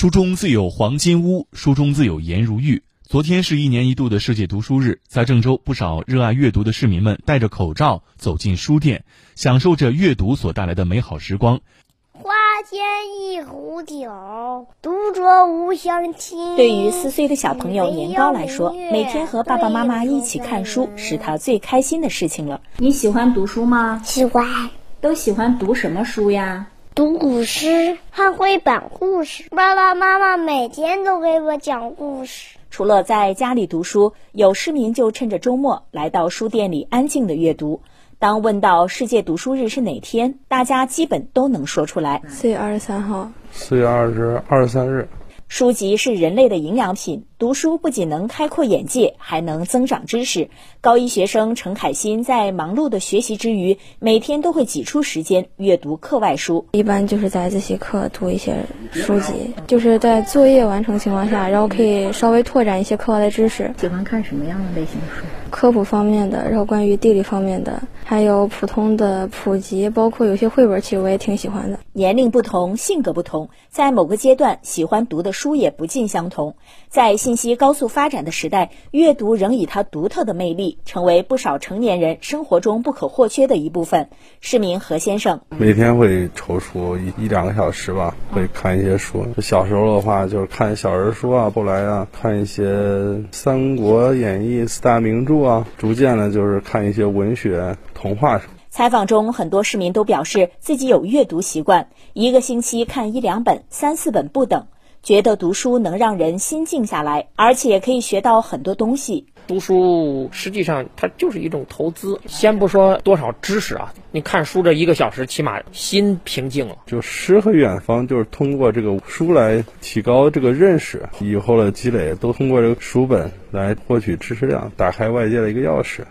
书中自有黄金屋，书中自有颜如玉。昨天是一年一度的世界读书日，在郑州，不少热爱阅读的市民们戴着口罩走进书店，享受着阅读所带来的美好时光。花间一壶酒，独酌无相亲。对于四岁的小朋友年糕来说，每天和爸爸妈妈一起看书是他最开心的事情了。你喜欢读书吗？喜欢。都喜欢读什么书呀？读古诗，看绘本故事。爸爸妈妈每天都给我讲故事。除了在家里读书，有市民就趁着周末来到书店里安静的阅读。当问到世界读书日是哪天，大家基本都能说出来。四月二十三号。四月二十二十三日。书籍是人类的营养品，读书不仅能开阔眼界，还能增长知识。高一学生陈凯欣在忙碌的学习之余，每天都会挤出时间阅读课外书。一般就是在自习课读一些书籍，就是在作业完成情况下，然后可以稍微拓展一些课外的知识。喜欢看什么样的类型书？科普方面的，然后关于地理方面的，还有普通的普及，包括有些绘本，其实我也挺喜欢的。年龄不同，性格不同，在某个阶段喜欢读的书也不尽相同。在信息高速发展的时代，阅读仍以它独特的魅力，成为不少成年人生活中不可或缺的一部分。市民何先生每天会抽出一一两个小时吧，会看一些书。小时候的话，就是看小人书啊，后来啊，看一些《三国演义》四大名著。啊，逐渐的，就是看一些文学、童话。采访中，很多市民都表示自己有阅读习惯，一个星期看一两本、三四本不等，觉得读书能让人心静下来，而且可以学到很多东西。读书实际上它就是一种投资，先不说多少知识啊，你看书这一个小时，起码心平静了。就诗和远方，就是通过这个书来提高这个认识，以后的积累都通过这个书本来获取知识量，打开外界的一个钥匙。